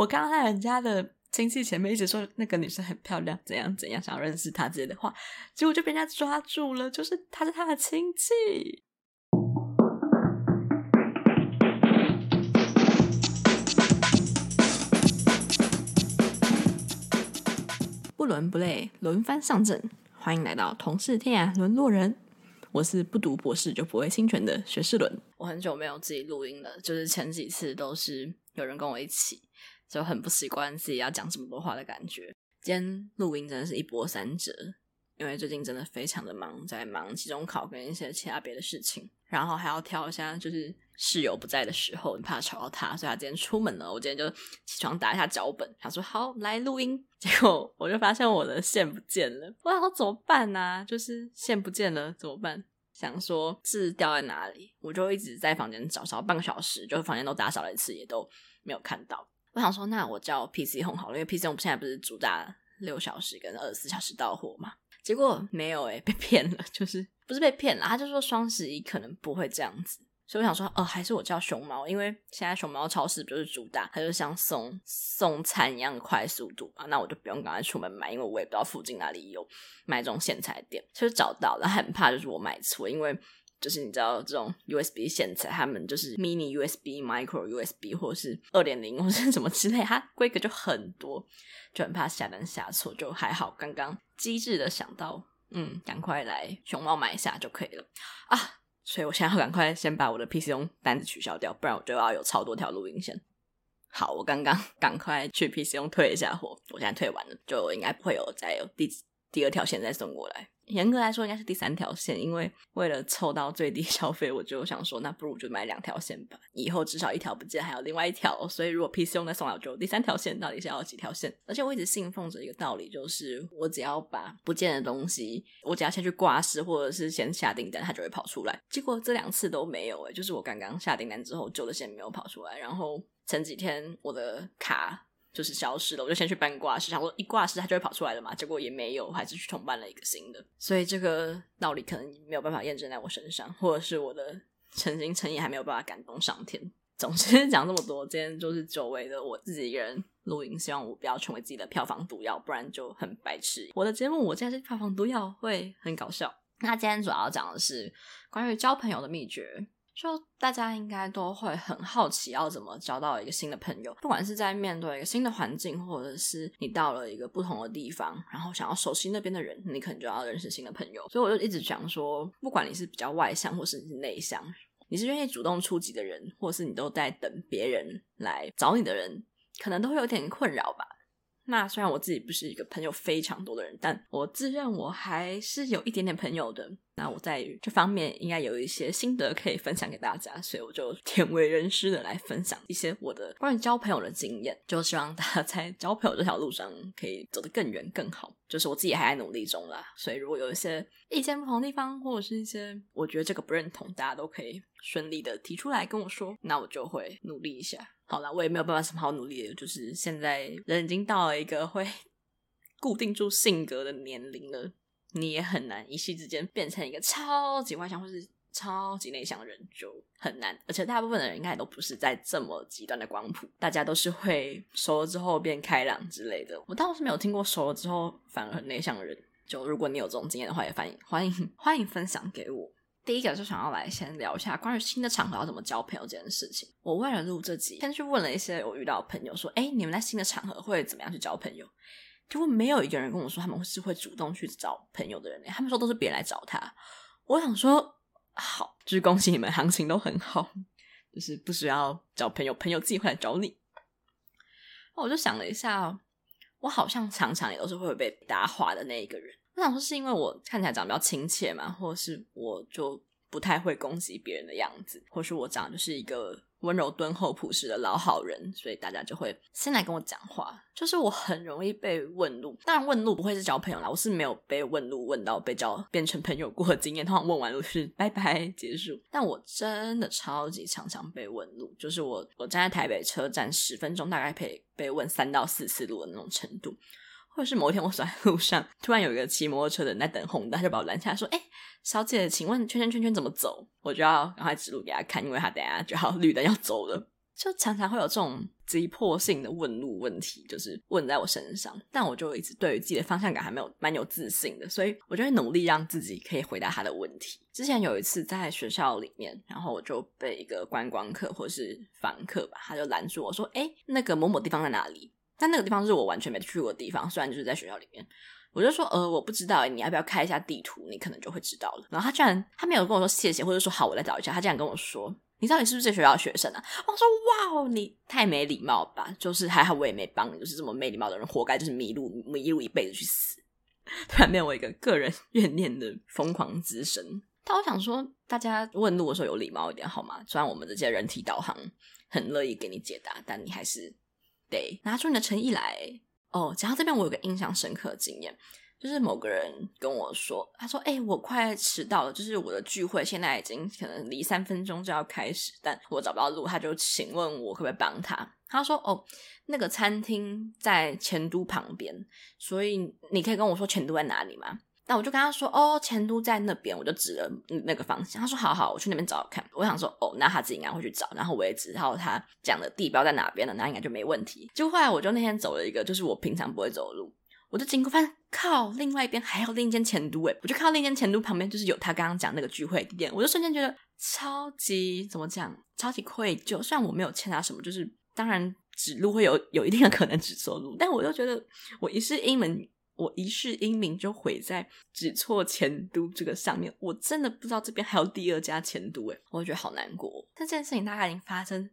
我刚刚在人家的亲戚前面一直说那个女生很漂亮，怎样怎样，想要认识她之类的话，结果就被人家抓住了，就是她是他的亲戚。不伦不类，轮番上阵，欢迎来到同是天涯沦落人。我是不读博士就不会侵权的学士伦。我很久没有自己录音了，就是前几次都是有人跟我一起，就很不习惯自己要讲这么多话的感觉。今天录音真的是一波三折，因为最近真的非常的忙，在忙期中考跟一些其他别的事情，然后还要挑一下就是室友不在的时候，怕吵到他，所以他今天出门了。我今天就起床打一下脚本，他说好来录音，结果我就发现我的线不见了。我想说怎么办呢、啊？就是线不见了怎么办？想说字掉在哪里，我就一直在房间找，找半个小时，就是房间都打扫了一次，也都没有看到。我想说，那我叫 PC 红好了，因为 PC Home 现在不是主打六小时跟二十四小时到货嘛？结果没有诶、被骗了，就是不是被骗了，他就说双十一可能不会这样子。所以我想说，哦，还是我叫熊猫，因为现在熊猫超市不就是主打，它就像送送餐一样快速度啊，那我就不用赶快出门买，因为我也不知道附近哪里有卖这种线材店。其实找到了，很怕就是我买错，因为就是你知道这种 USB 线材，他们就是 mini USB、micro USB 或是二点零或是什么之类，它规格就很多，就很怕下单下错。就还好，刚刚机智的想到，嗯，赶快来熊猫买一下就可以了啊。所以我现在要赶快先把我的 PC 用单子取消掉，不然我就要有超多条录音线。好，我刚刚 赶快去 PC 用退一下货，我现在退完了，就应该不会有再有第第二条线再送过来。严格来说，应该是第三条线，因为为了凑到最低消费，我就想说，那不如就买两条线吧。以后至少一条不见，还有另外一条。所以如果 PChome 再送来，就第三条线到底是要几条线？而且我一直信奉着一个道理，就是我只要把不见的东西，我只要先去挂失，或者是先下订单，它就会跑出来。结果这两次都没有，诶，就是我刚刚下订单之后，旧的线没有跑出来，然后前几天我的卡。就是消失了，我就先去办挂失，想说一挂失它就会跑出来了嘛，结果也没有，还是去重办了一个新的，所以这个道理可能没有办法验证在我身上，或者是我的诚心诚意还没有办法感动上天。总之 讲这么多，今天就是久违的我自己一个人录音，希望我不要成为自己的票房毒药，不然就很白痴。我的节目我现在是票房毒药，会很搞笑。那今天主要讲的是关于交朋友的秘诀。就大家应该都会很好奇，要怎么交到一个新的朋友，不管是在面对一个新的环境，或者是你到了一个不同的地方，然后想要熟悉那边的人，你可能就要认识新的朋友。所以我就一直想说，不管你是比较外向，或是你是内向，你是愿意主动出击的人，或是你都在等别人来找你的人，可能都会有点困扰吧。那虽然我自己不是一个朋友非常多的人，但我自认我还是有一点点朋友的。那我在这方面应该有一些心得可以分享给大家，所以我就鲜为人师的来分享一些我的关于交朋友的经验，就希望大家在交朋友这条路上可以走得更远更好。就是我自己还在努力中啦，所以如果有一些意见不同的地方，或者是一些我觉得这个不认同，大家都可以顺利的提出来跟我说，那我就会努力一下。好了，我也没有办法什么好努力的，就是现在人已经到了一个会 固定住性格的年龄了，你也很难一夕之间变成一个超级外向或是超级内向的人，就很难。而且大部分的人应该都不是在这么极端的光谱，大家都是会熟了之后变开朗之类的。我倒是没有听过熟了之后反而很内向的人。就如果你有这种经验的话，也欢迎欢迎欢迎分享给我。第一个就想要来先聊一下关于新的场合要怎么交朋友这件事情。我为了录这集，先去问了一些我遇到的朋友，说：“哎，你们在新的场合会怎么样去交朋友？”几乎没有一个人跟我说他们是会主动去找朋友的人，他们说都是别人来找他。我想说，好，就是恭喜你们，行情都很好，就是不需要找朋友，朋友自己会来找你。我就想了一下，我好像常常也都是会被搭话的那一个人。我想说是因为我看起来长得比较亲切嘛，或者是我就不太会攻击别人的样子，或是我长得就是一个温柔敦厚朴实的老好人，所以大家就会先来跟我讲话。就是我很容易被问路，当然问路不会是交朋友啦，我是没有被问路问到被交变成朋友过的经验，通常问完路是拜拜结束。但我真的超级常常被问路，就是我我站在台北车站十分钟，大概可以被问三到四次路的那种程度。或是某一天我走在路上，突然有一个骑摩托车的人在等红灯，他就把我拦下来说：“哎、小姐，请问圈圈圈圈怎么走？”我就要赶快指路给他看，因为他等下就要绿灯要走了。就常常会有这种急迫性的问路问题，就是问在我身上，但我就一直对于自己的方向感还没有蛮有自信的，所以我就会努力让自己可以回答他的问题。之前有一次在学校里面，然后我就被一个观光客或是访客吧，他就拦住我说：“哎，那个某某地方在哪里？”但那个地方是我完全没去过的地方，虽然就是在学校里面。我就说，呃，我不知道，你要不要开一下地图？你可能就会知道了。然后他居然他没有跟我说谢谢，或者说好，我来找一下。他竟然跟我说，你到底是不是这学校的学生啊？我说，哇哦，你太没礼貌吧！就是还好我也没帮你，就是这么没礼貌的人，活该就是迷路迷路一辈子去死。突然变我一个个人怨念的疯狂之神。但我想说，大家问路的时候有礼貌一点好吗？虽然我们这些人体导航很乐意给你解答，但你还是得拿出你的诚意来。哦，讲到这边，我有个印象深刻的经验，就是某个人跟我说，他说：“哎、我快迟到了，就是我的聚会现在已经可能离三分钟就要开始，但我找不到路，他就请问我可不可以帮他？他说：哦，那个餐厅在前都旁边，所以你可以跟我说前都在哪里吗？”那我就跟他说：“哦，钱都在那边。”我就指了那个方向。他说：“好好，我去那边找找看。”我想说：“哦，那他自己应该会去找。”然后我也知道他讲的地标在哪边了，那应该就没问题。就后来我就那天走了一个，就是我平常不会走路，我就经过，发现靠，另外一边还有另一间钱都诶，我就看到另一间钱都旁边就是有他刚刚讲那个聚会地点，我就瞬间觉得超级怎么讲，超级愧疚。虽然我没有欠他什么，就是当然指路会有有一定的可能指错路，但我就觉得我一世英文。我一世英名就毁在指错前都这个上面，我真的不知道这边还有第二家前都诶，我觉得好难过。但这件事情大概已经发生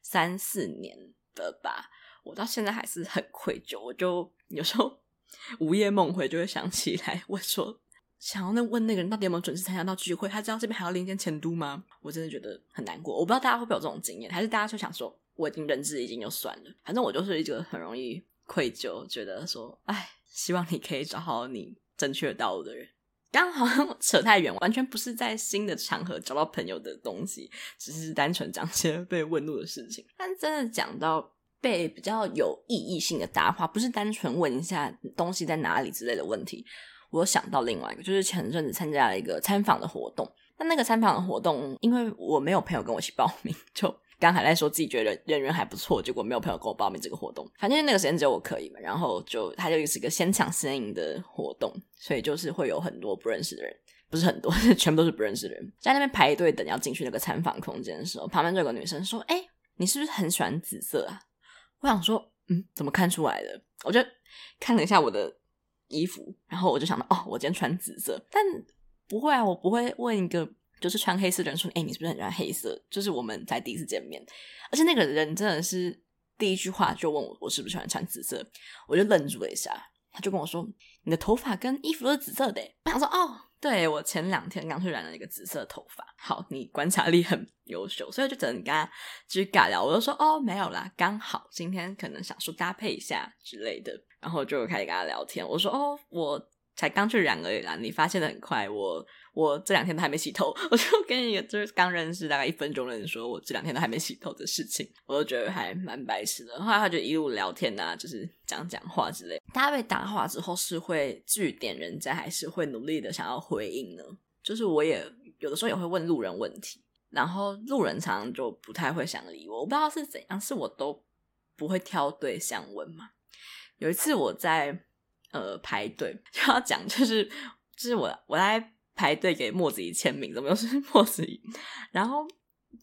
三四年了吧，我到现在还是很愧疚。我就有时候 午夜梦回就会想起来，我说想要那问那个人到底有没有准时参加到聚会，他知道这边还要另一间钱都吗？我真的觉得很难过。我不知道大家会不会有这种经验，还是大家就想说我已经认知已经就算了，反正我就是一个很容易愧疚，觉得说哎。希望你可以找好你正确道路的人。刚好像扯太远，完全不是在新的场合找到朋友的东西，只是单纯讲些被问路的事情。但真的讲到被比较有意义性的答话，不是单纯问一下东西在哪里之类的问题。我想到另外一个，就是前阵子参加了一个参访的活动。但那个参访的活动，因为我没有朋友跟我一起报名，就。刚还在说自己觉得人缘还不错，结果没有朋友跟我报名这个活动。反正那个时间只有我可以嘛，然后就它就是一个先抢先赢的活动，所以就是会有很多不认识的人，不是很多，全部都是不认识的人，在那边排队等要进去那个参访空间的时候，旁边就有个女生说：“哎，你是不是很喜欢紫色啊？”我想说：“嗯，怎么看出来的？”我就看了一下我的衣服，然后我就想到：“哦，我今天穿紫色。”但不会啊，我不会问一个。就是穿黑色的人说：“哎、你是不是很喜欢黑色？”就是我们才第一次见面，而且那个人真的是第一句话就问我：“我是不是喜欢穿紫色？”我就愣住了一下，他就跟我说：“你的头发跟衣服都是紫色的。”我想说：“哦，对，我前两天刚去染了一个紫色头发。”好，你观察力很优秀，所以就只能跟他继续尬聊。我就说：“哦，没有啦，刚好今天可能想说搭配一下之类的。”然后就开始跟他聊天。我说：“哦，我才刚去染而已啦，你发现的很快。”我。我这两天都还没洗头，我就跟一个就是刚认识大概一分钟的人说，我这两天都还没洗头的事情，我都觉得还蛮白痴的。后来他就一路聊天啊，就是讲讲话之类。大家被打话之后是会据点人家，还是会努力的想要回应呢？就是我也有的时候也会问路人问题，然后路人常常就不太会想理我，我不知道是怎样，是我都不会挑对象问嘛。有一次我在呃排队 就要讲，就是就是我我来。排队给莫子怡签名，怎么又是 莫子怡？然后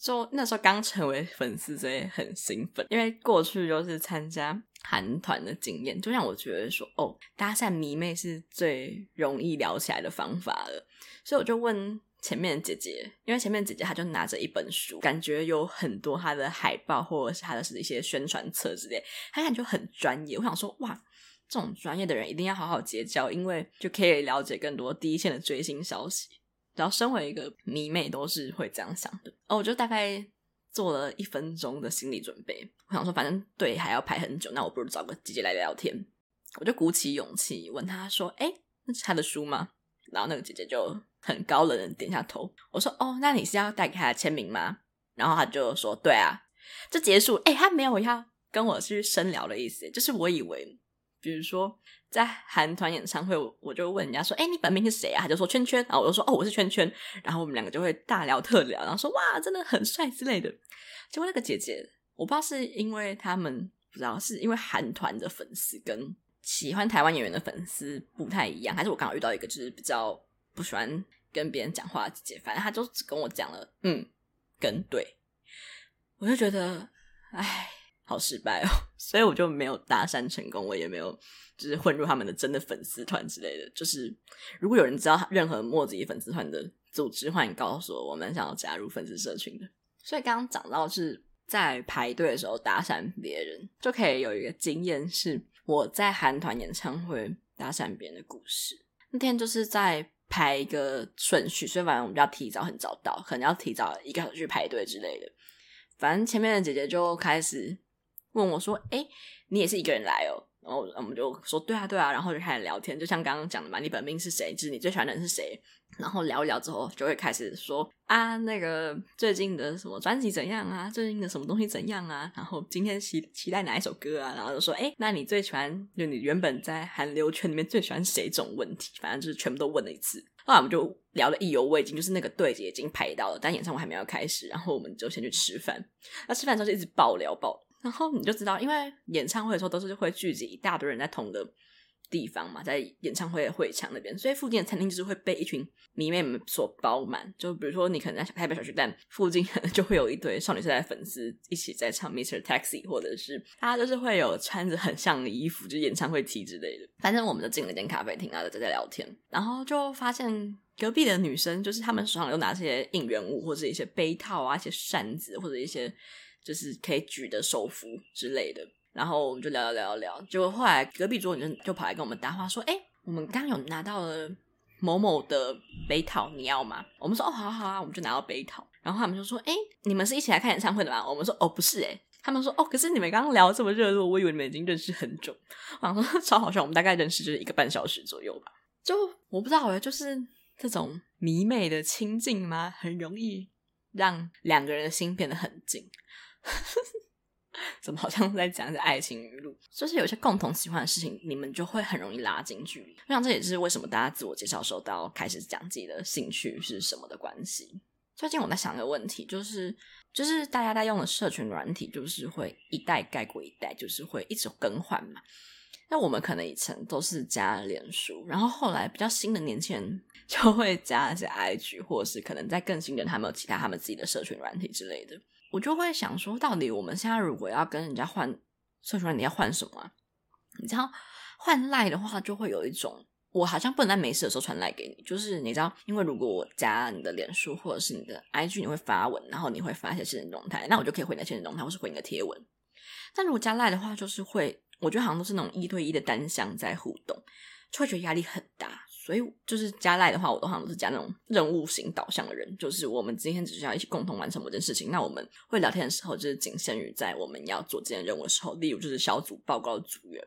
就那时候刚成为粉丝，所以很兴奋，因为过去就是参加韩团的经验，就让我觉得说，哦，搭讪迷妹是最容易聊起来的方法了。所以我就问前面的姐姐，因为前面的姐姐她就拿着一本书，感觉有很多她的海报或者是她的是一些宣传册之类，她感觉很专业。我想说，哇。这种专业的人一定要好好结交，因为就可以了解更多第一线的追星消息。然后，身为一个迷妹，都是会这样想的。哦，我就大概做了一分钟的心理准备。我想说，反正队还要排很久，那我不如找个姐姐来聊天。我就鼓起勇气问她说：“哎，那是她的书吗？”然后那个姐姐就很高冷的点下头。我说：“哦，那你是要带给她的签名吗？”然后她就说：“对啊。”就结束。哎，她没有要跟我去深聊的意思，就是我以为。比如说，在韩团演唱会，我就问人家说：“哎，你本名是谁啊？”他就说：“圈圈。”然后我就说：“哦，我是圈圈。”然后我们两个就会大聊特聊，然后说：“哇，真的很帅之类的。”结果那个姐姐我不知道是因为他们不知道是因为韩团的粉丝跟喜欢台湾演员的粉丝不太一样，还是我刚好遇到一个就是比较不喜欢跟别人讲话的姐姐，反正他就只跟我讲了嗯跟对，我就觉得哎。好失败哦，所以我就没有搭讪成功，我也没有就是混入他们的真的粉丝团之类的。就是如果有人知道任何莫子怡粉丝团的组织，欢迎告诉我，我们想要加入粉丝社群的。所以刚刚讲到是在排队的时候搭讪别人，就可以有一个经验，是我在韩团演唱会搭讪别人的故事。那天就是在排一个顺序，所以反正我们要提早很早到，可能要提早一个小时去排队之类的。反正前面的姐姐就开始。问我说：“哎，你也是一个人来哦？”然后我们就说：“对啊，对啊。”然后就开始聊天，就像刚刚讲的嘛，你本命是谁？就是你最喜欢的人是谁？然后聊一聊之后，就会开始说：“啊，那个最近的什么专辑怎样啊？最近的什么东西怎样啊？然后今天期期待哪一首歌啊？”然后就说：“哎，那你最喜欢就你原本在韩流圈里面最喜欢谁？这种问题，反正就是全部都问了一次。后来我们就聊的意犹未尽，就是那个对姐已经排到了，但演唱会还没有开始。然后我们就先去吃饭。那吃饭的时候就一直爆聊爆。”然后你就知道，因为演唱会的时候都是会聚集一大堆人在同个地方嘛，在演唱会的会场那边，所以附近的餐厅就是会被一群迷妹们所包满。就比如说，你可能在台北小区，但附近，就会有一堆少女时代的粉丝一起在唱《Mr. Taxi》，或者是大家就是会有穿着很像的衣服，就是演唱会 T 之类的。反正我们就进了一间咖啡厅啊，就在在聊天，然后就发现隔壁的女生，就是她们手上有拿些应援物，或者一些杯套啊，一些扇子，或者一些。就是可以举的手幅之类的，然后我们就聊聊聊聊，结果后来隔壁桌女生就跑来跟我们搭话说：“哎，我们刚有拿到了某某的杯套，你要吗？”我们说：“哦，好好啊。”我们就拿到杯套，然后他们就说：“哎，你们是一起来看演唱会的吗？”我们说：“哦，不是。”哎，他们说：“哦，可是你们刚刚聊这么热络，我以为你们已经认识很久。”我想说 超好笑，我们大概认识就是一个半小时左右吧。就我不知道哎，就是这种迷妹的亲近吗？很容易让两个人的心变得很近。怎么好像在讲一些爱情语录？就是有些共同喜欢的事情，你们就会很容易拉近距离。我想这也是为什么大家自我介绍时候都要开始讲自己的兴趣是什么的关系。最近我在想一个问题，就是就是大家在用的社群软体，就是会一代盖过一代，就是会一直更换嘛。那我们可能以前都是加脸书，然后后来比较新的年轻人就会加一些 IG，或者是可能在更新的他们有其他他们自己的社群软体之类的。我就会想说，到底我们现在如果要跟人家换社群，你要换什么？你知道换赖的话，就会有一种我好像不能在没事的时候传赖给你。就是你知道，因为如果我加你的脸书或者是你的 IG，你会发文，然后你会发一些限时动态，那我就可以回你的限时动态，或是回你的贴文。但如果加赖的话，就是会，我觉得好像都是那种一对一的单向在互动，就会觉得压力很大。所以就是加赖的话，我都好像都是加那种任务型导向的人，就是我们今天只需要一起共同完成某件事情。那我们会聊天的时候，就是仅限于在我们要做这件任务的时候，例如就是小组报告组员，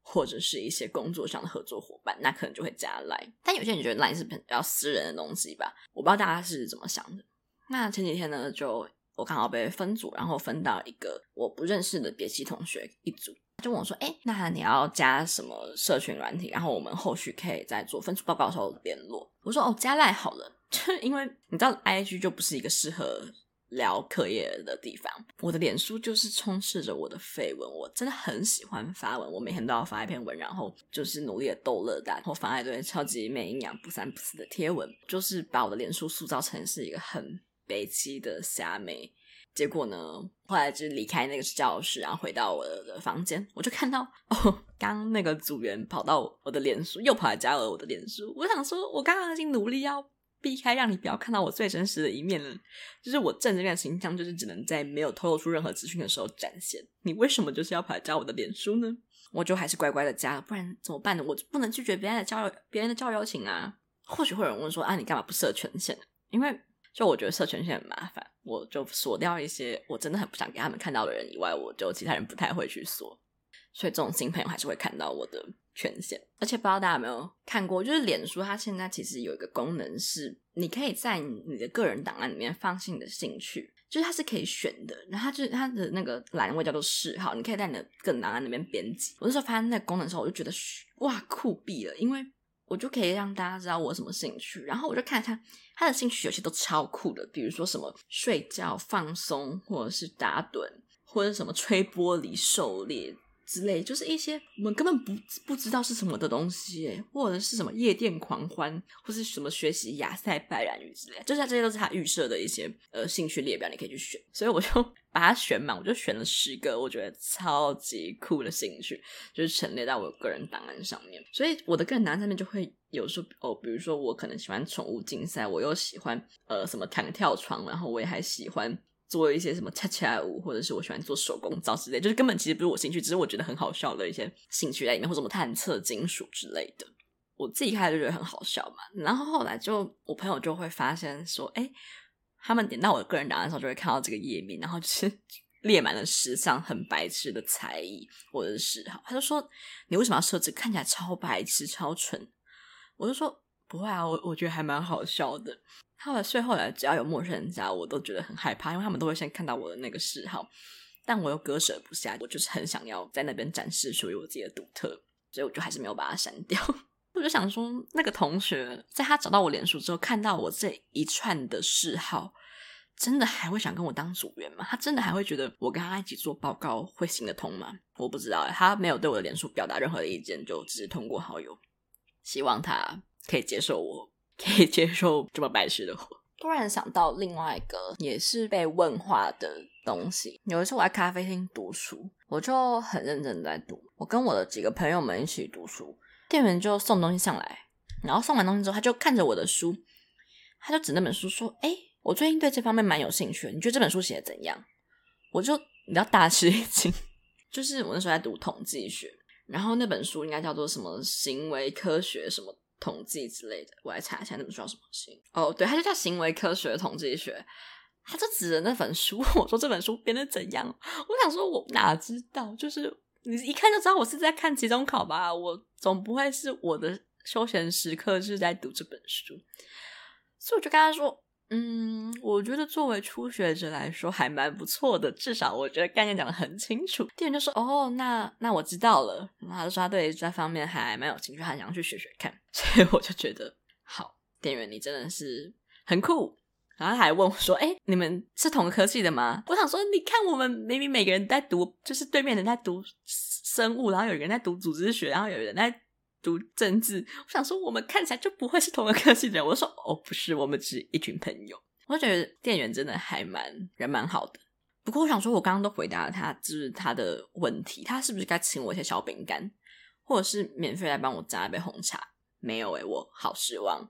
或者是一些工作上的合作伙伴，那可能就会加赖。但有些人觉得赖是比较私人的东西吧，我不知道大家是怎么想的。那前几天呢，就我刚好被分组，然后分到一个我不认识的别系同学一组。就问我说：“哎、那你要加什么社群软体？然后我们后续可以在做分数报告的时候联络。”我说：“哦，加赖好了。”就因为你知道，IG 就不是一个适合聊课业的地方。我的脸书就是充斥着我的绯闻，我真的很喜欢发文，我每天都要发一篇文，然后就是努力的逗乐大家，然后发一堆超级没营养、不三不四的贴文，就是把我的脸书塑造成是一个很悲戚的瞎妹。结果呢，后来就离开那个教室，然后回到我的房间，我就看到哦，刚那个组员跑到我的脸书，又跑来加了我的脸书。我想说，我刚刚已经努力要避开，让你不要看到我最真实的一面了。就是我正面的形象，就是只能在没有透露出任何资讯的时候展现。你为什么就是要跑来加我的脸书呢？我就还是乖乖的加了，不然怎么办呢？我不能拒绝别人的交友，别人的交友邀请啊。或许会有人问说啊，你干嘛不设权限？因为。就我觉得设权限很麻烦，我就锁掉一些我真的很不想给他们看到的人以外，我就其他人不太会去锁。所以这种新朋友还是会看到我的权限。而且不知道大家有没有看过，就是脸书它现在其实有一个功能是，你可以在你的个人档案里面放进你的兴趣，就是它是可以选的。然后它就是它的那个栏位叫做嗜好，你可以在你的个人档案里面编辑。我那时候发现那个功能的时候，我就觉得哇酷毙了，因为。我就可以让大家知道我什么兴趣，然后我就看他他的兴趣，有些都超酷的，比如说什么睡觉、放松，或者是打盹，或者什么吹玻璃、狩猎。之类，就是一些我们根本不不知道是什么的东西，或者是什么夜店狂欢，或是什么学习亚塞拜然语之类，就是这些都是他预设的一些呃兴趣列表，你可以去选。所以我就 把它选满，我就选了十个我觉得超级酷的兴趣，就是陈列在我个人档案上面。所以我的个人档案上面就会有说哦，比如说我可能喜欢宠物竞赛，我又喜欢呃什么弹跳床，然后我也还喜欢。做一些什么恰恰舞，或者是我喜欢做手工皂之类，就是根本其实不是我兴趣，只是我觉得很好笑的一些兴趣在里面，或者什么探测金属之类的。我自己开始就觉得很好笑嘛，然后后来就我朋友就会发现说，哎，他们点到我的个人档案的时候，就会看到这个页面，然后就是 列满了十项很白痴的才艺或者是嗜好。他就说，你为什么要设置？看起来超白痴、超蠢。我就说不会啊，我我觉得还蛮好笑的。后来，最后来，只要有陌生人加，我都觉得很害怕，因为他们都会先看到我的那个嗜好，但我又割舍不下，我就是很想要在那边展示属于我自己的独特，所以我就还是没有把它删掉。我就想说，那个同学在他找到我脸书之后，看到我这一串的嗜好，真的还会想跟我当组员吗？他真的还会觉得我跟他一起做报告会行得通吗？我不知道，他没有对我的脸书表达任何的意见，就只是通过好友，希望他可以接受我。可以接受这么白痴的我。突然想到另外一个也是被问话的东西。有一次我在咖啡厅读书，我就很认真在读。我跟我的几个朋友们一起读书，店员就送东西上来，然后送完东西之后，他就看着我的书，他就指那本书说：“哎，我最近对这方面蛮有兴趣，你觉得这本书写的怎样？”我就比较大吃一惊，就是我那时候在读统计学，然后那本书应该叫做什么行为科学什么。统计之类的，我来查一下那本书叫什么行哦，对，它就叫行为科学统计学。他就指着那本书，我说这本书编的怎样？我想说，我哪知道？就是你一看就知道我是在看期中考吧？我总不会是我的休闲时刻是在读这本书，所以我就跟他说。嗯，我觉得作为初学者来说还蛮不错的，至少我觉得概念讲的很清楚。店员就说：“哦，那那我知道了。”然后他就说他对这方面还蛮有兴趣，他想去学学看。所以我就觉得，好，店员你真的是很酷。然后他还问我说：“哎，你们是同科系的吗？”我想说，你看我们明明每个人在读，就是对面人在读生物，然后有人在读组织学，然后有人在。读政治，我想说我们看起来就不会是同个科系的。我说哦，不是，我们只是一群朋友。我就觉得店员真的还蛮人蛮好的。不过我想说，我刚刚都回答了他，就是他的问题，他是不是该请我一些小饼干，或者是免费来帮我加一杯红茶？没有诶、我好失望。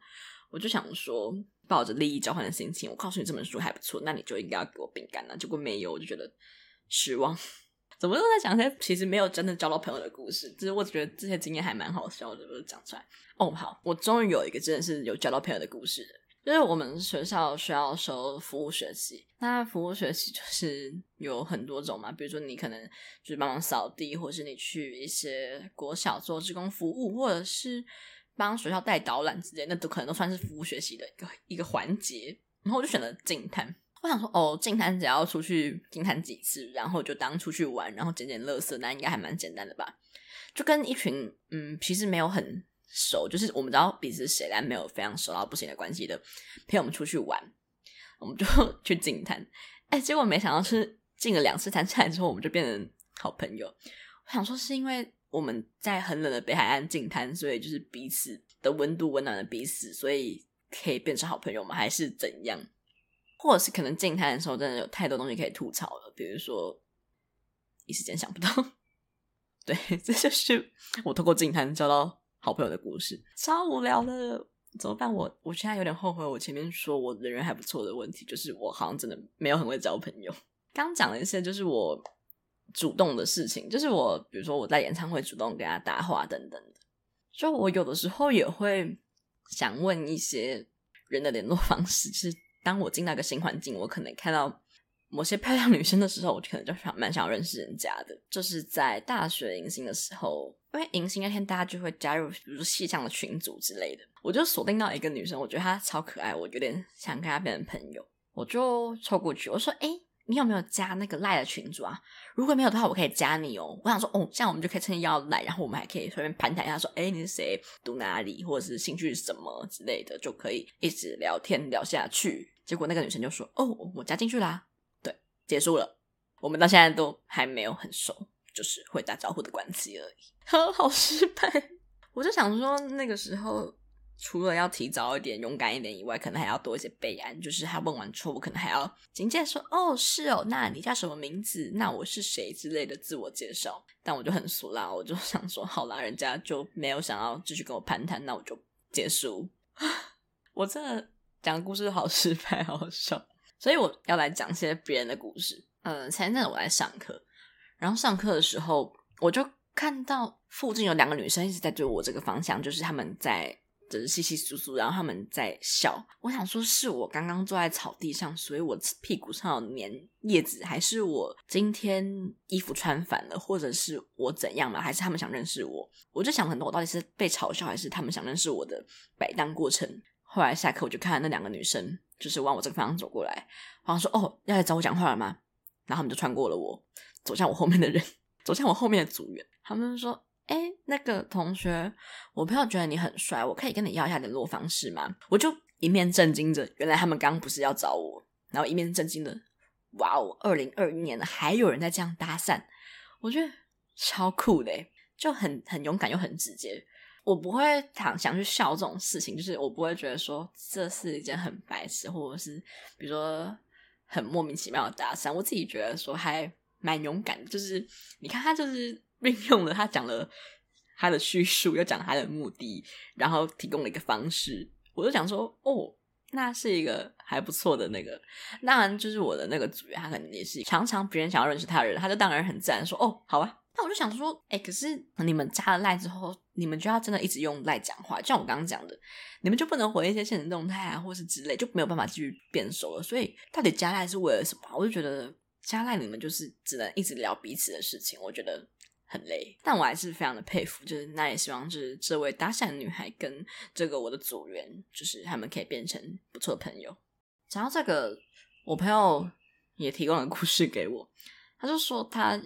我就想说，抱着利益交换的心情，我告诉你这本书还不错，那你就应该要给我饼干了。结果没有，我就觉得失望。怎么都在讲些其实没有真的交到朋友的故事，只是我觉得这些经验还蛮好笑的，我就讲出来。哦，好，我终于有一个真的是有交到朋友的故事，就是我们学校需要收服务学习，那服务学习就是有很多种嘛，比如说你可能就是帮忙扫地，或是你去一些国小做志工服务，或者是帮学校带导览之类，那都可能都算是服务学习的一个一个环节。然后我就选了净滩。我想说，哦，净滩只要出去净滩几次，然后就当出去玩，然后捡捡垃圾，那应该还蛮简单的吧？就跟一群嗯，其实没有很熟，就是我们知道彼此谁，但没有非常熟到不行的关系的陪我们出去玩，我们就 去净滩。哎，结果没想到是净了两次滩下来之后，我们就变成好朋友。我想说，是因为我们在很冷的北海岸净滩，所以就是彼此的温度温暖了彼此，所以可以变成好朋友吗？还是怎样？或者是可能净滩的时候，真的有太多东西可以吐槽了，比如说一时间想不到。对，这就是我透过净滩交到好朋友的故事，超无聊的，怎么办？我我现在有点后悔，我前面说我人缘还不错的问题，就是我好像真的没有很会交朋友。刚讲了一些就是我主动的事情，就是我比如说我在演唱会主动跟他搭话等等的，就我有的时候也会想问一些人的联络方式，就是。当我进到一个新环境，我可能看到某些漂亮女生的时候，我可能就想蛮想要认识人家的。就是在大学迎新的时候，因为迎新那天大家就会加入，比如说系上的群组之类的，我就锁定到一个女生，我觉得她超可爱，我有点想跟她变成朋友，我就凑过去，我说：“哎，你有没有加那个赖的群主啊？如果没有的话，我可以加你哦。”我想说：“哦，这样我们就可以趁机要赖，然后我们还可以随便盘谈一下，说：‘哎，你是谁？读哪里？或者是兴趣是什么之类的，就可以一直聊天聊下去。’”结果那个女生就说：“哦，我加进去啦。”对，结束了。我们到现在都还没有很熟，就是会打招呼的关系而已。好，好失败。我就想说，那个时候除了要提早一点、勇敢一点以外，可能还要多一些备案，就是他问完错，我可能还要紧接着说：“哦，是哦，那你叫什么名字？那我是谁？”之类的自我介绍。但我就很俗啦，我就想说，好啦，人家就没有想要继续跟我攀谈，那我就结束。我这讲故事好失败，好笑。所以我要来讲些别人的故事。呃，前阵子我在上课，然后上课的时候，我就看到附近有两个女生一直在对我这个方向，就是他们在就是稀稀疏疏，然后他们在笑。我想说，是我刚刚坐在草地上，所以我屁股上有粘叶子，还是我今天衣服穿反了，或者是我怎样嘛？还是他们想认识我？我就想很多，我到底是被嘲笑，还是他们想认识我的摆荡过程？后来下课，我就看那两个女生，就是往我这个方向走过来。好像说：“哦，要来找我讲话了吗？”然后他们就穿过了我，走向我后面的人，走向我后面的组员。他们说：“，那个同学，我朋友觉得你很帅，我可以跟你要一下联络方式吗？”我就一面震惊着，原来他们刚不是要找我，然后一面震惊的，哇哦，二零二一年了，还有人在这样搭讪，我觉得超酷的，就很很勇敢又很直接。我不会想想去笑这种事情，就是我不会觉得说这是一件很白痴，或者是比如说很莫名其妙的搭讪。我自己觉得说还蛮勇敢，就是你看他就是运用了他讲了他的叙述，又讲他的目的，然后提供了一个方式，我就想说哦，那是一个还不错的那个。当然，就是我的那个组员，他可能也是常常别人想要认识他的人，他就当然很自然说哦，好吧。那我就想说，哎，可是你们加了赖之后，你们就要真的一直用赖讲话，就像我刚刚讲的，你们就不能回一些现实动态啊，或是之类，就没有办法继续变熟了。所以到底加赖是为了什么？我就觉得加赖你们就是只能一直聊彼此的事情，我觉得很累。但我还是非常的佩服，就是那也希望就是这位搭讪女孩跟这个我的组员，就是他们可以变成不错的朋友。讲到这个，我朋友也提供了故事给我，他就说他。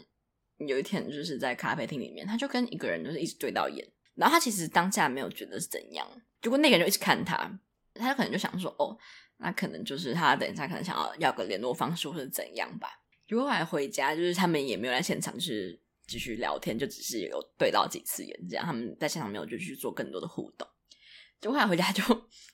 有一天，就是在咖啡厅里面，他就跟一个人就是一直对到眼，然后他其实当下没有觉得是怎样，结果那个人就一直看他，他就可能就想说，哦，那可能就是他等一下可能想要要个联络方式或者怎样吧。如果后来回家，就是他们也没有在现场，就是继续聊天，就只是有对到几次眼这样，他们在现场没有就去做更多的互动。就后来回家就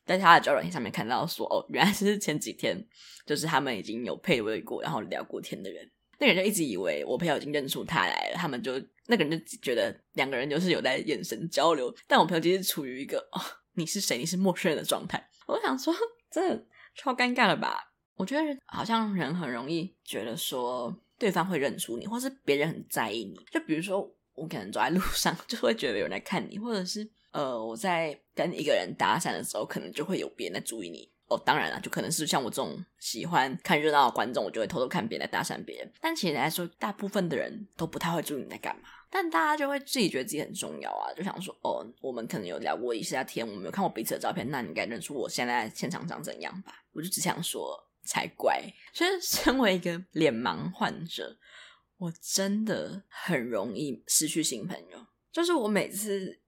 在他的交友软件上面看到说，哦，原来是前几天就是他们已经有配对过，然后聊过天的人。那个人就一直以为我朋友已经认出他来了，他们就那个人就觉得两个人就是有在眼神交流，但我朋友其实处于一个哦，你是谁？你是陌生人的状态。我想说，真的超尴尬了吧？我觉得好像人很容易觉得说对方会认出你，或是别人很在意你。就比如说，我可能走在路上，就会觉得有人在看你，或者是呃，我在跟一个人搭讪的时候，可能就会有别人在注意你。哦，当然了，就可能是像我这种喜欢看热闹的观众，我就会偷偷看别人在搭讪别人。但其实来说，大部分的人都不太会注意你在干嘛。但大家就会自己觉得自己很重要啊，就想说，哦，我们可能有聊过一下天，我们有看过彼此的照片，那你应该认出我现在现场长怎样吧？我就只想说，才怪。所以，身为一个脸盲患者，我真的很容易失去新朋友。就是我每次。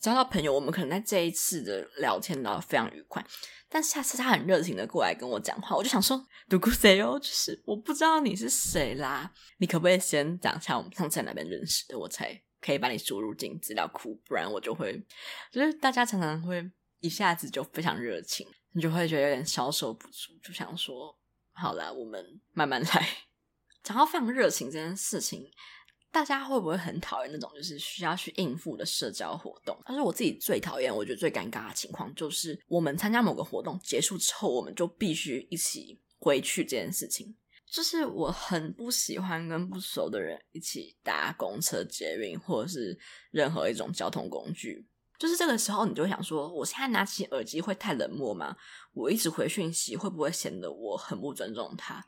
交到朋友，我们可能在这一次的聊天聊得非常愉快，但下次他很热情的过来跟我讲话，我就想说，独孤谁哦？就是我不知道你是谁啦，你可不可以先讲一下我们上次在哪边认识的，我才可以把你输入进资料库，不然我就会，就是大家常常会一下子就非常热情，你就会觉得有点消受不住，就想说，好啦，我们慢慢来。讲到非常热情这件事情。大家会不会很讨厌那种就是需要去应付的社交活动？但是我自己最讨厌，我觉得最尴尬的情况就是，我们参加某个活动结束之后，我们就必须一起回去这件事情。就是我很不喜欢跟不熟的人一起搭公车、捷运或者是任何一种交通工具。就是这个时候，你就会想说，我现在拿起耳机会太冷漠吗？我一直回讯息会不会显得我很不尊重他？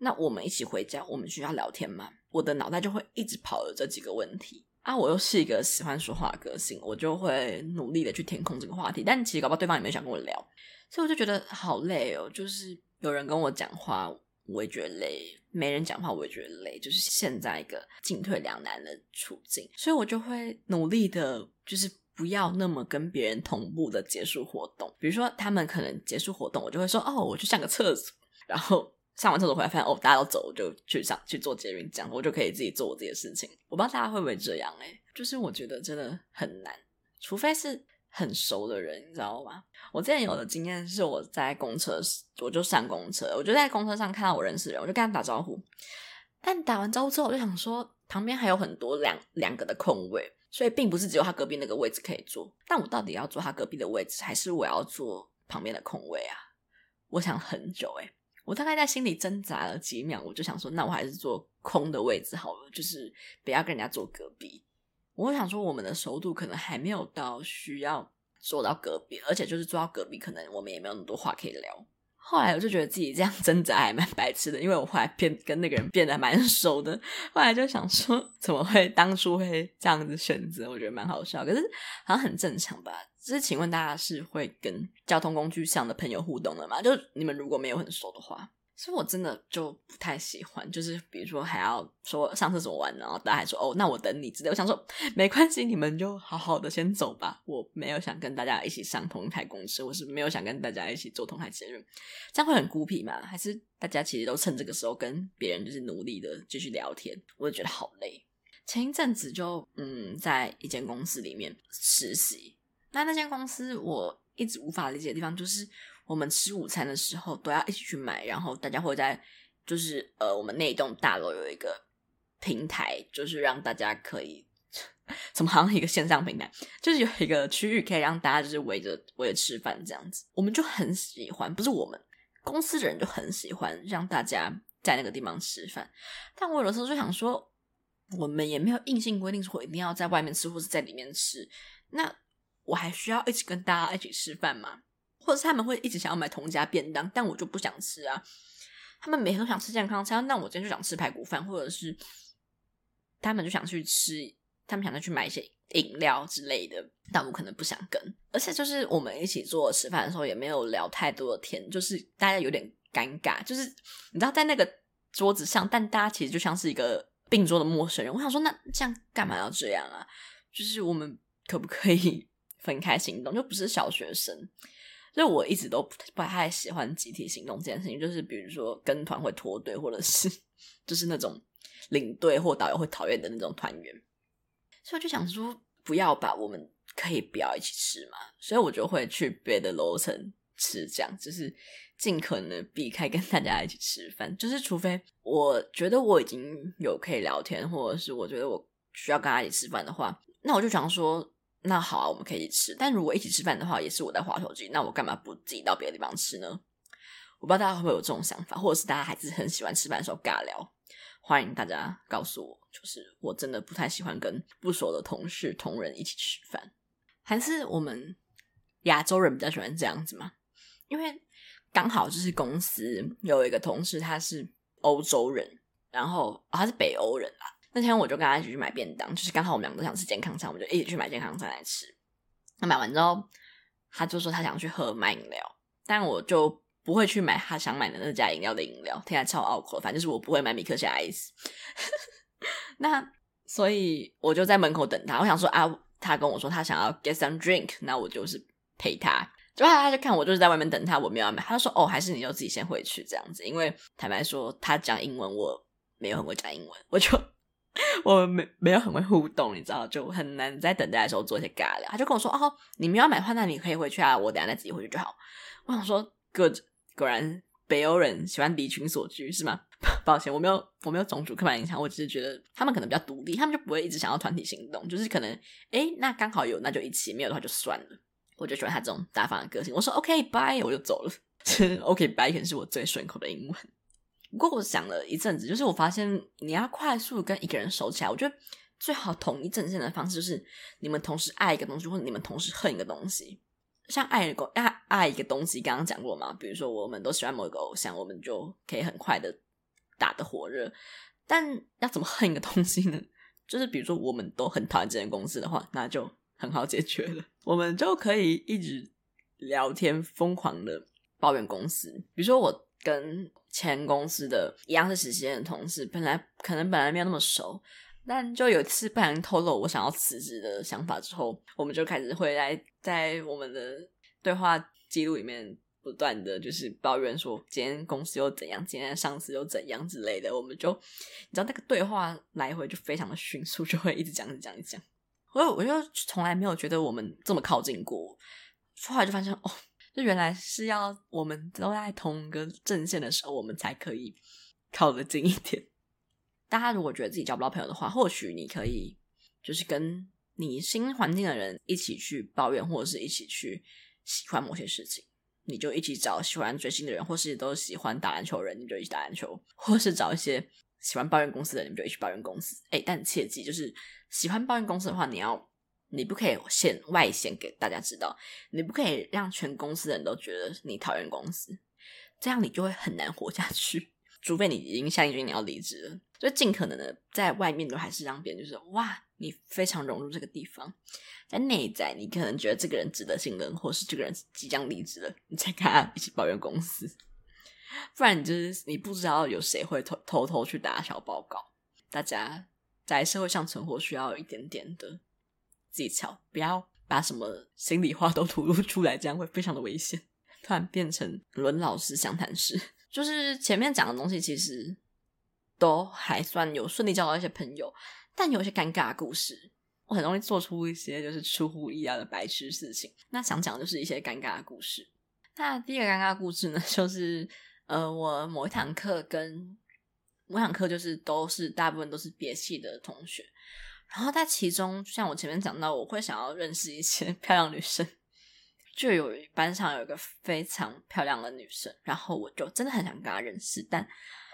那我们一起回家，我们需要聊天吗？我的脑袋就会一直跑着这几个问题啊！我又是一个喜欢说话的个性，我就会努力的去填空这个话题。但其实搞不好对方也没想跟我聊，所以我就觉得好累哦。就是有人跟我讲话，我也觉得累；没人讲话，我也觉得累。就是现在一个进退两难的处境，所以我就会努力的，就是不要那么跟别人同步的结束活动。比如说他们可能结束活动，我就会说：“哦，我去上个厕所。”然后。上完厕所回来，发现哦，大家都走，我就去上去做捷运，这样我就可以自己做我自己的事情。我不知道大家会不会这样诶、就是我觉得真的很难，除非是很熟的人，你知道吗？我之前有的经验是我在公车，我就上公车，我就在公车上看到我认识的人，我就跟他打招呼。但打完招呼之后，我就想说，旁边还有很多两两个的空位，所以并不是只有他隔壁那个位置可以坐。但我到底要坐他隔壁的位置，还是我要坐旁边的空位啊？我想很久诶、我大概在心里挣扎了几秒，我就想说，那我还是坐空的位置好了，就是不要跟人家坐隔壁。我想说，我们的熟度可能还没有到需要坐到隔壁，而且就是坐到隔壁，可能我们也没有那么多话可以聊。后来我就觉得自己这样挣扎还蛮白痴的，因为我后来变跟那个人变得蛮熟的。后来就想说，怎么会当初会这样子选择？我觉得蛮好笑，可是好像很正常吧。就是请问大家是会跟交通工具上的朋友互动的吗？就你们如果没有很熟的话。所以我真的就不太喜欢，就是比如说还要说上厕所玩，然后大家还说哦，那我等你之类。我想说没关系，你们就好好的先走吧。我没有想跟大家一起上同一台公司，我是没有想跟大家一起做同台捷运，这样会很孤僻嘛？还是大家其实都趁这个时候跟别人就是努力的继续聊天？我就觉得好累。前一阵子就嗯，在一间公司里面实习，那那间公司我一直无法理解的地方就是。我们吃午餐的时候都要一起去买，然后大家会在就是呃，我们那一栋大楼有一个平台，就是让大家可以怎么好像一个线上平台，就是有一个区域可以让大家就是围着围着吃饭这样子。我们就很喜欢，不是我们公司的人就很喜欢让大家在那个地方吃饭。但我有的时候就想说，我们也没有硬性规定说一定要在外面吃或是在里面吃，那我还需要一起跟大家一起吃饭吗？或者是他们会一直想要买同家便当，但我就不想吃啊。他们每天都想吃健康餐，那我今天就想吃排骨饭，或者是他们就想去吃，他们想再去买一些饮料之类的，但我可能不想跟。而且就是我们一起坐吃饭的时候，也没有聊太多的天，就是大家有点尴尬，就是你知道在那个桌子上，但大家其实就像是一个并桌的陌生人。我想说，那这样干嘛要这样啊？就是我们可不可以 分开行动？就不是小学生。所以我一直都不太喜欢集体行动这件事情，就是比如说跟团会脱队，或者是就是那种领队或导游会讨厌的那种团员。所以我就想说，不要吧，我们可以不要一起吃嘛。所以我就会去别的楼层吃，这样就是尽可能避开跟大家一起吃饭。就是除非我觉得我已经有可以聊天，或者是我觉得我需要跟他一起吃饭的话，那我就想说。那好啊，我们可以一起吃。但如果一起吃饭的话，也是我在划手机，那我干嘛不自己到别的地方吃呢？我不知道大家会不会有这种想法，或者是大家还是很喜欢吃饭的时候尬聊。欢迎大家告诉我，就是我真的不太喜欢跟不熟的同事、同仁一起吃饭。还是我们亚洲人比较喜欢这样子吗？因为刚好就是公司有一个同事，他是欧洲人，然后、他是北欧人啦。那天我就跟他一起去买便当，就是刚好我们两个都想吃健康餐，我们就一起去买健康餐来吃。那买完之后，他就说他想去喝买饮料，但我就不会去买他想买的那家饮料的饮料，听起来超拗口。反正就是我不会买米克夏 ice。那所以我就在门口等他。我想说啊，他跟我说他想要 get some drink，那我就是陪他。就他他就看我就是在外面等他，我没有买。他就说哦，还是你就自己先回去这样子，因为坦白说他讲英文我没有很会讲英文，我就。我没没有很会互动，你知道，就很难在等待的时候做一些尬聊。他就跟我说：“哦，你们要买的话，那你可以回去啊，我等下再自己回去就好。”我想说，good，果然北欧人喜欢离群索居是吗？抱歉，我没有我没有种族刻板印象，我只是觉得他们可能比较独立，他们就不会一直想要团体行动，就是可能诶，那刚好有那就一起，没有的话就算了。我就喜欢他这种大方的个性。我说 OK，bye，我就走了。OK，bye 可能是我最顺口的英文。不过我想了一阵子，就是我发现你要快速跟一个人熟起来，我觉得最好统一阵线的方式就是你们同时爱一个东西，或者你们同时恨一个东西。像爱一个爱爱一个东西，刚刚讲过嘛，比如说我们都喜欢某一个偶像，我们就可以很快的打得火热。但要怎么恨一个东西呢？就是比如说我们都很讨厌这间公司的话，那就很好解决了，我们就可以一直聊天，疯狂的抱怨公司。比如说我。跟前公司的一样是实习生的同事，本来可能本来没有那么熟，但就有一次不小心透露我想要辞职的想法之后，我们就开始会来在我们的对话记录里面不断的就是抱怨说今天公司又怎样，今天上司又怎样之类的，我们就你知道那个对话来回就非常的迅速，就会一直讲一讲一讲。我我就从来没有觉得我们这么靠近过，后来就发现哦，就原来是要我们都在同一个阵线的时候，我们才可以靠得近一点。大家如果觉得自己交不到朋友的话，或许你可以就是跟你新环境的人一起去抱怨，或者是一起去喜欢某些事情。你就一起找喜欢追星的人，或是都喜欢打篮球的人，你就一起打篮球；或是找一些喜欢抱怨公司的人，你就一起抱怨公司。哎，但切记，就是喜欢抱怨公司的话，你要你不可以显外显给大家知道，你不可以让全公司的人都觉得你讨厌公司，这样你就会很难活下去。除非你已经下定决心你要离职了，就尽可能的在外面都还是让别人就是哇，你非常融入这个地方。在内在，你可能觉得这个人值得信任，或是这个人即将离职了，你才跟他一起抱怨公司。不然，你就是你不知道有谁会偷偷偷去打小报告。大家在社会上存活需要一点点的技巧，不要把什么心里话都吐露出来，这样会非常的危险。突然变成伦老师相谈室。就是前面讲的东西，其实都还算有顺利交到一些朋友，但有些尴尬的故事，我很容易做出一些就是出乎意料的白痴事情。那想讲的就是一些尴尬的故事。那第一个尴尬故事呢，就是呃，我某一堂课跟某一堂课就是都是大部分都是别系的同学，然后在其中，像我前面讲到，我会想要认识一些 漂亮女生。就有班上有一个非常漂亮的女生，然后我就真的很想跟她认识，但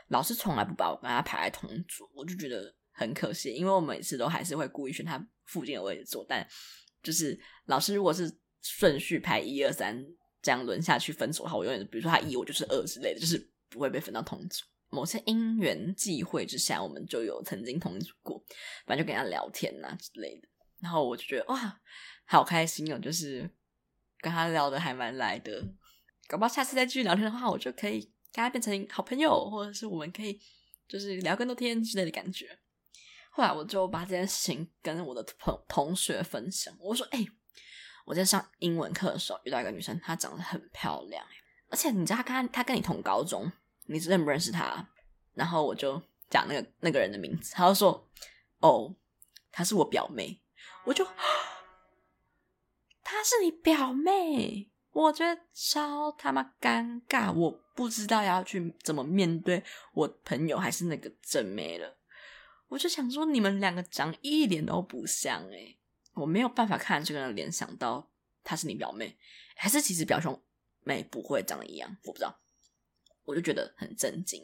老师从来不把我跟她排在同组，我就觉得很可惜，因为我每次都还是会故意选她附近的位置坐，但就是老师如果是顺序排一二三这样轮下去分组的话，我永远比如说她一，我就是二之类的，就是不会被分到同组。某些因缘际会之下，我们就有曾经同组过，反正就跟他聊天呐之类的，然后我就觉得哇，好开心哦，就是。跟他聊的还蛮来的，搞不好下次再继续聊天的话，我就可以跟他变成好朋友，或者是我们可以就是聊更多天之类的感觉。后来我就把这件事情跟我的朋同学分享，我说：“哎、我在上英文课的时候遇到一个女生，她长得很漂亮，而且你知道她跟她，她跟你同高中，你认不认识他？”然后我就讲那个那个人的名字，他就说：“哦，她是我表妹。”我就。她是你表妹，我觉得超他妈尴尬，我不知道要去怎么面对我朋友还是那个正妹了。我就想说，你们两个长一点都不像诶，我没有办法看这个人联想到她是你表妹，还是其实表兄妹不会长得一样，我不知道。我就觉得很震惊，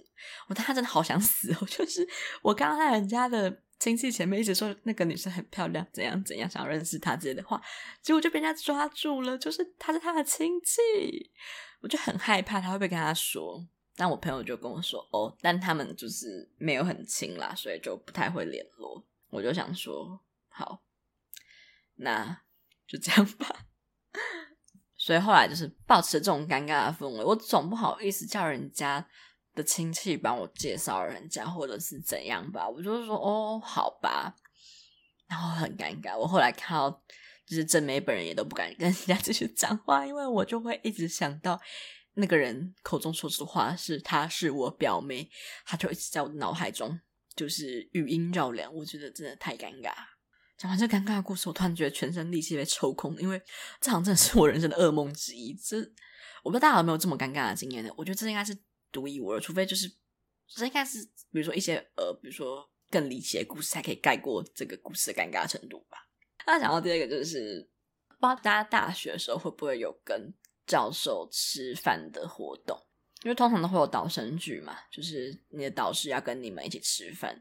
我当时真的好想死哦，就是我刚刚在人家的。亲戚前面一直说那个女生很漂亮，怎样怎样，想要认识她之类的话，结果就被人家抓住了。就是她是他的亲戚，我就很害怕他会不会跟他说。但我朋友就跟我说，哦，但他们就是没有很亲啦，所以就不太会联络。我就想说，好，那就这样吧。所以后来就是保持这种尴尬的氛围，我总不好意思叫人家。的亲戚帮我介绍人家，或者是怎样吧，我就是说哦，好吧，然后很尴尬。我后来看到，就是正美本人也都不敢跟人家继续讲话，因为我就会一直想到那个人口中说出的话是她是我表妹，他就一直在我脑海中就是语音绕梁，我觉得真的太尴尬。讲完这尴尬的故事，我突然觉得全身力气被抽空，因为这好像真的是我人生的噩梦之一。这我不知道大家有没有这么尴尬的经验呢？我觉得这应该是。独一无二，除非就是，这应该是，比如说一些呃，比如说更离奇的故事，才可以盖过这个故事的尴尬程度吧。那讲到第二个，就是不知道大家大学的时候会不会有跟教授吃饭的活动？因为通常都会有导生聚嘛，就是你的导师要跟你们一起吃饭。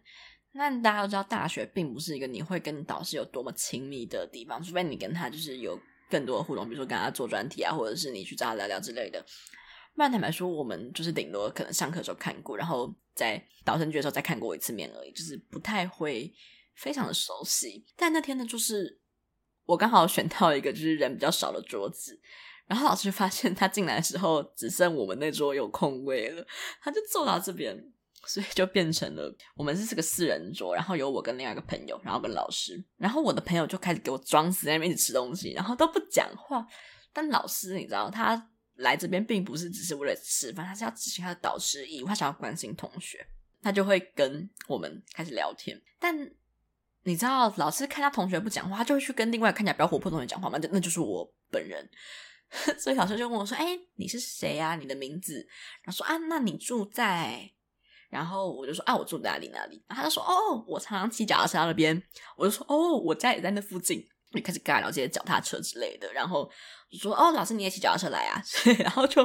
那大家都知道，大学并不是一个你会跟导师有多么亲密的地方，除非你跟他就是有更多的互动，比如说跟他做专题啊，或者是你去找他聊聊之类的。不然坦白说，我们就是顶多可能上课的时候看过，然后在导生聚的时候再看过一次面而已，就是不太会非常的熟悉。但那天呢，就是我刚好选到一个就是人比较少的桌子，然后老师就发现他进来的时候只剩我们那桌有空位了，他就坐到这边，所以就变成了我们是这个四人桌，然后有我跟另外一个朋友，然后跟老师，然后我的朋友就开始给我装死在那边一直吃东西，然后都不讲话。但老师你知道他。来这边并不是只是为了吃饭，他是要执行他的导师义务，他想要关心同学，他就会跟我们开始聊天。但你知道，老师看他同学不讲话，他就会去跟另外看起来比较活泼的同学讲话吗？那就是我本人。所以老师就问我说：“哎、你是谁啊？你的名字？”然后说：“啊，那你住在……”然后我就说：“啊，我住哪里哪里？”他就说：“哦，我常常骑脚踏车那边。”我就说：“哦，我家也在那附近。”就开始跟他聊这些脚踏车之类的。然后就说：“哦，老师你也骑脚踏车来啊？” 然后就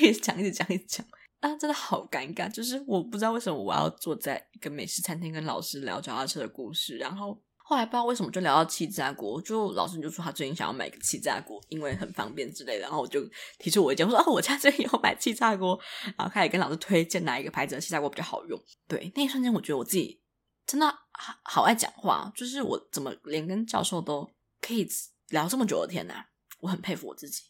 一直讲，一直讲，一直讲。啊，真的好尴尬，就是我不知道为什么我要坐在一个美食餐厅跟老师聊脚踏车的故事，然后。后来不知道为什么就聊到气炸锅，就老师就说他最近想要买个气炸锅，因为很方便之类的。然后我就提出我意见，我说哦，我家最近要买气炸锅，然后开始跟老师推荐哪一个牌子的气炸锅比较好用。对，那一瞬间我觉得我自己真的好，好爱讲话，就是我怎么连跟教授都可以聊这么久的天呐，我很佩服我自己。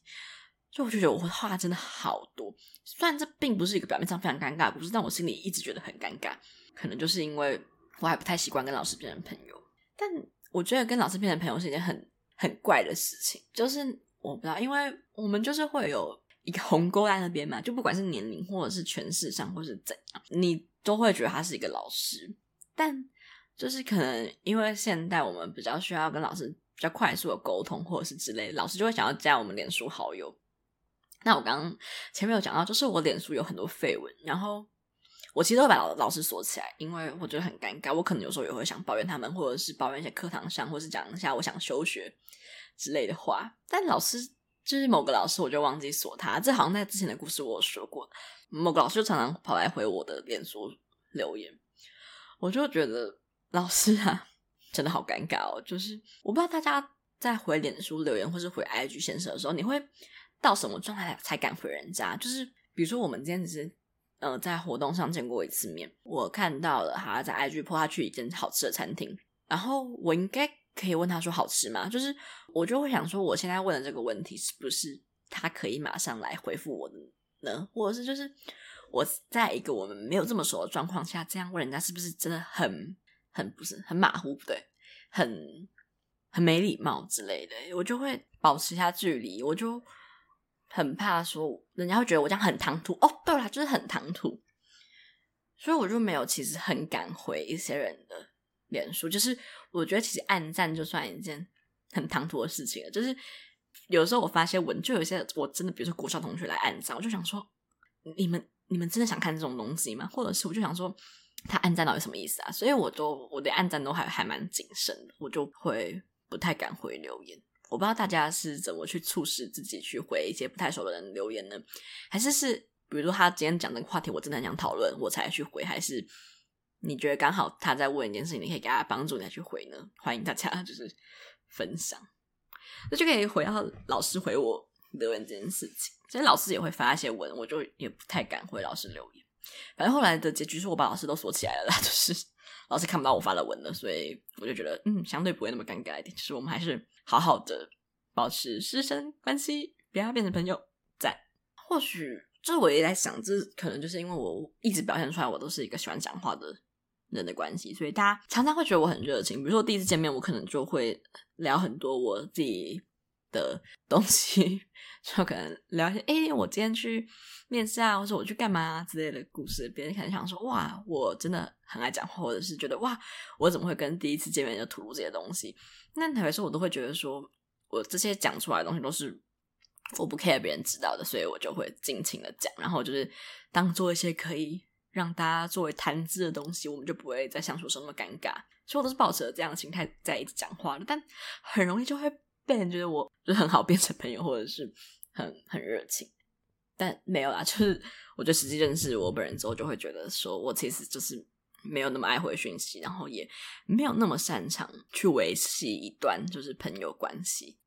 就我就觉得我话真的好多，虽然这并不是一个表面上非常尴尬的故事，但我心里一直觉得很尴尬，可能就是因为我还不太习惯跟老师变成朋友。但我觉得跟老师变成朋友是一件很很怪的事情，就是我不知道，因为我们就是会有一个鸿沟在那边嘛，就不管是年龄或者是权势上，或是怎样，你都会觉得他是一个老师。但就是可能因为现代我们比较需要跟老师比较快速的沟通，或者是之类，老师就会想要加我们脸书好友。那我刚刚前面有讲到，就是我脸书有很多废文，然后。我其实会把老老师锁起来，因为我觉得很尴尬。我可能有时候也会想抱怨他们，或者是抱怨一些课堂上，或是讲一下我想休学之类的话。但老师就是某个老师，我就忘记锁他。这好像在之前的故事我有说过。某个老师就常常跑来回我的脸书留言，我就觉得老师啊，真的好尴尬哦。就是我不知道大家在回脸书留言或是回 IG 先生的时候，你会到什么状态才敢回人家？就是比如说我们今天只是。呃，在活动上见过一次面，我看到了他在 IG po 他去一间好吃的餐厅，然后我应该可以问他说好吃吗？就是我就会想说，我现在问的这个问题是不是他可以马上来回复我呢？或者是就是我在一个我们没有这么熟的状况下，这样问人家是不是真的很很不是很马虎，不对，很很没礼貌之类的，我就会保持一下距离，我就。很怕说人家会觉得我这样很唐突哦，对啦，就是很唐突，所以我就没有其实很敢回一些人的脸书。就是我觉得其实暗赞就算一件很唐突的事情了。就是有时候我发些文，就有些我真的，比如说国小同学来暗赞，我就想说你们你们真的想看这种东西吗？或者是我就想说他暗赞到底什么意思啊？所以我都我的暗赞都还还蛮谨慎的，我就会不太敢回留言。我不知道大家是怎么去促使自己去回一些不太熟的人留言呢？还是是比如说他今天讲的话题，我真的很想讨论，我才去回？还是你觉得刚好他在问一件事情，你可以给他帮助，你再去回呢？欢迎大家就是分享，那就可以回到老师回我留言这件事情。其实老师也会发一些文，我就也不太敢回老师留言。反正后来的结局是我把老师都锁起来了啦，就是。老师看不到我发的文了，所以我就觉得，嗯，相对不会那么尴尬一点。就是我们还是好好的保持师生关系，不要变成朋友。在或许，就我也在想，这可能就是因为我一直表现出来，我都是一个喜欢讲话的人的关系，所以大家常常会觉得我很热情。比如说第一次见面，我可能就会聊很多我自己 的 东西，就可能聊一些，哎、我今天去。面试啊，或者我去干嘛啊之类的故事，别人可能想说哇，我真的很爱讲话，或者是觉得哇，我怎么会跟第一次见面就吐露这些东西？那坦白说，我都会觉得说我这些讲出来的东西都是我不 care 别人知道的，所以我就会尽情的讲，然后就是当做一些可以让大家作为谈资的东西，我们就不会再相处时那么尴尬。所以我都是抱持着这样的心态在一直讲话的，但很容易就会被人觉得我就很好变成朋友，或者是很很热情。但没有啦，就是我觉得实际认识我本人之后，就会觉得说我其实就是没有那么爱回讯息，然后也没有那么擅长去维系一段就是朋友关系。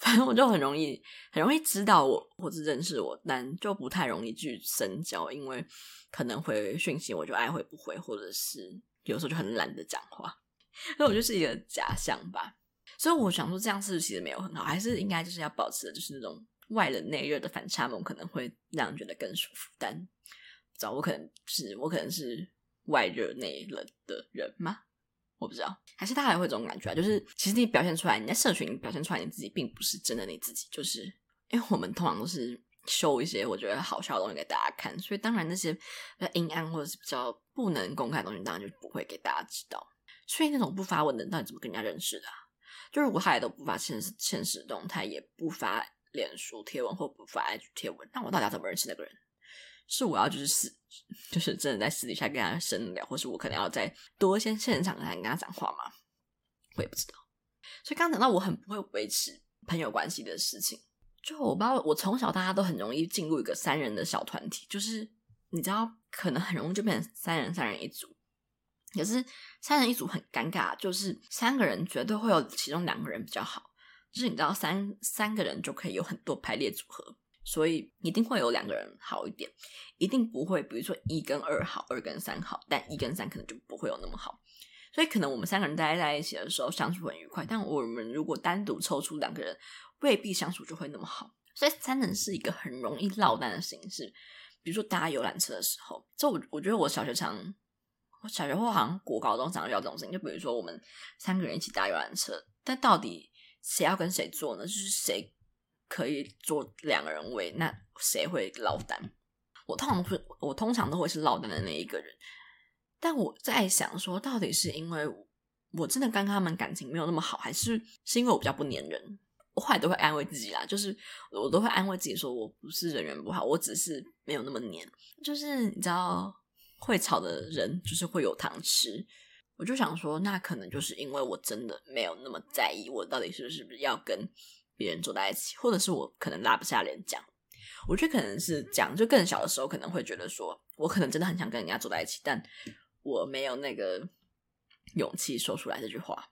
反正我就很容易很容易知道我或者认识我，但就不太容易去深交，因为可能回讯息我就爱回不回，或者是有时候就很懒得讲话，所以我就是一个假象吧。所以我想说，这样是不是其实没有很好，还是应该就是要保持的就是那种。外冷内热的反差萌可能会让人觉得更舒服，但不知道我可能是我可能是外热内冷的人吗？我不知道，还是大家还会这种感觉啊？就是其实你表现出来，你在社群表现出来你自己，并不是真的你自己，就是因为我们通常都是秀一些我觉得好笑的东西给大家看，所以当然那些比较阴暗或者是比较不能公开的东西，当然就不会给大家知道。所以那种不发文的，到底怎么跟人家认识的啊？就如果他也都不发现实现实动态，也不发脸书贴文或不发 IG 贴文，那我到底要怎么认识那个人？是我要就是私，就是真的在私底下跟他深聊，或是我可能要再多一些现场跟他讲话吗？我也不知道。所以刚讲到我很不会维持朋友关系的事情，就我不知道，我从小大家都很容易进入一个三人的小团体，就是你知道，可能很容易就变成三人三人一组。可是三人一组很尴尬，就是三个人绝对会有其中两个人比较好，就是你知道三三个人就可以有很多排列组合，所以一定会有两个人好一点，一定不会，比如说一跟二好，二跟三好，但一跟三可能就不会有那么好。所以可能我们三个人待在一起的时候相处很愉快，但我们如果单独抽出两个人，未必相处就会那么好。所以三人是一个很容易落单的形式。比如说搭游览车的时候，这我我觉得我小学常，我小学或好像国高中常遇到这种事情。就比如说我们三个人一起搭游览车，但到底谁要跟谁坐呢？就是谁可以坐两个人位，那谁会落单？我通常会，我通常都会是落单的那一个人。但我在想说，到底是因为我真的跟他们感情没有那么好，还是是因为我比较不粘人？我后来都会安慰自己啦，就是我都会安慰自己说，我不是人缘不好，我只是没有那么黏。就是你知道，会吵的人就是会有糖吃。我就想说，那可能就是因为我真的没有那么在意，我到底是不是要跟别人坐在一起，或者是我可能拉不下脸讲。我觉得可能是讲，就更小的时候可能会觉得说，我可能真的很想跟人家坐在一起，但。我没有那个勇气说出来这句话，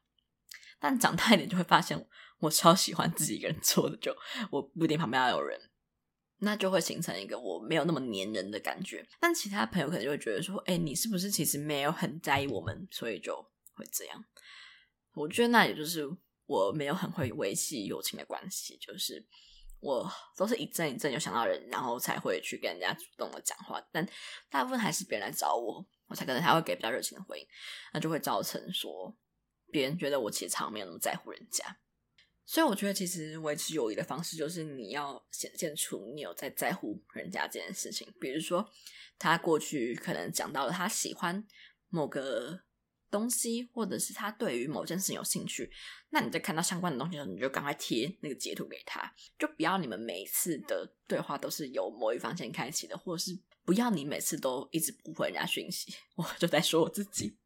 但长大一点就会发现，我超喜欢自己一个人坐的，就我不一定旁边要有人，那就会形成一个我没有那么黏人的感觉。但其他朋友可能就会觉得说，哎，你是不是其实没有很在意我们，所以就会这样。我觉得那也就是我没有很会维系友情的关系，就是我都是一阵一阵有想到人，然后才会去跟人家主动的讲话，但大部分还是别人来找我。我才可能还会给比较热情的回应，那就会造成说别人觉得我其实常没有那么在乎人家，所以我觉得其实维持友谊的方式就是你要显现出你有在在乎人家这件事情。比如说他过去可能讲到了他喜欢某个东西，或者是他对于某件事情有兴趣，那你在看到相关的东西的时候，你就赶快贴那个截图给他，就不要你们每一次的对话都是由某一方先开启的，或者是。不要你每次都一直不回人家讯息，我就在说我自己，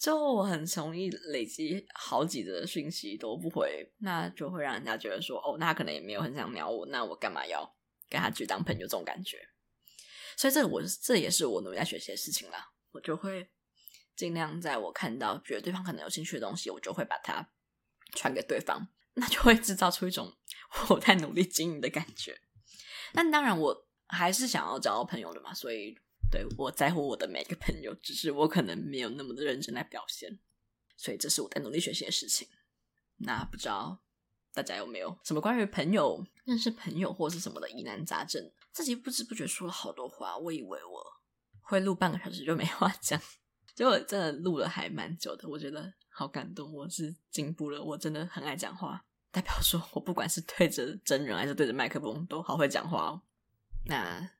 就我很容易累积好几则讯息都不回，那就会让人家觉得说，哦，那可能也没有很想鸟我，那我干嘛要跟他去当朋友这种感觉？所以这我这也是我努力在学习的事情啦，我就会尽量在我看到觉得对方可能有兴趣的东西，我就会把它传给对方，那就会制造出一种 我在努力经营的感觉。但当然我。还是想要找到朋友的嘛，所以对，我在乎我的每个朋友，只是我可能没有那么的认真来表现，所以这是我在努力学习的事情。那不知道大家有没有什么关于朋友认识朋友或是什么的疑难杂症？自己不知不觉说了好多话，我以为我会录半个小时就没话讲，结果真的录了还蛮久的，我觉得好感动，我是进步了，我真的很爱讲话，代表说我不管是对着真人还是对着麦克风都好会讲话哦。那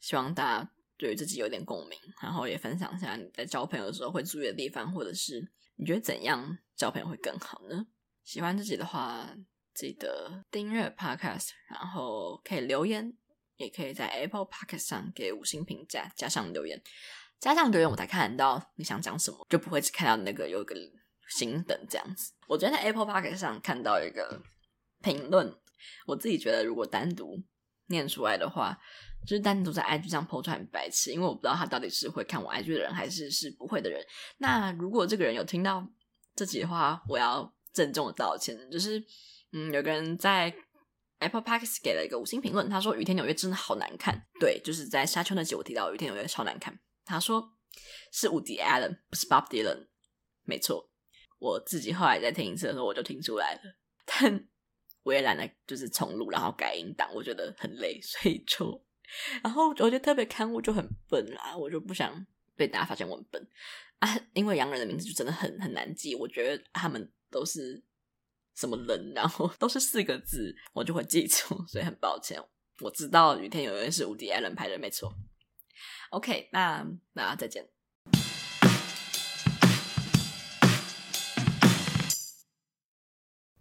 希望大家对于自己有点共鸣，然后也分享一下你在交朋友的时候会注意的地方，或者是你觉得怎样交朋友会更好呢？喜欢自己的话，记得订阅 Podcast，然后可以留言，也可以在 Apple Podcast 上给五星评价，加上留言，加上留言我才看得到你想讲什么，就不会只看到那个有个星等这样子。我昨天在 Apple Podcast 上看到一个评论，我自己觉得如果单独。念出来的话，就是单独在 IG 上 po 出来很白痴，因为我不知道他到底是会看我 IG 的人，还是是不会的人。那如果这个人有听到这集的话，我要郑重的道歉。就是，嗯，有个人在 Apple Podcast 给了一个五星评论，他说《雨天纽约》真的好难看。对，就是在沙丘那集我提到《雨天纽约》超难看。他说是 Woody Allen，不是 Bob Dylan。没错，我自己后来在听一次的时候，我就听出来了，但。我也懒得就是重录，然后改音档，我觉得很累，所以就，然后我就特别刊物就很笨啦，我就不想被大家发现我很笨啊，因为洋人的名字就真的很很难记，我觉得他们都是什么人，然后都是四个字，我就会记住，所以很抱歉。我知道雨天有人是无敌艾伦拍的，没错。OK，那那再见。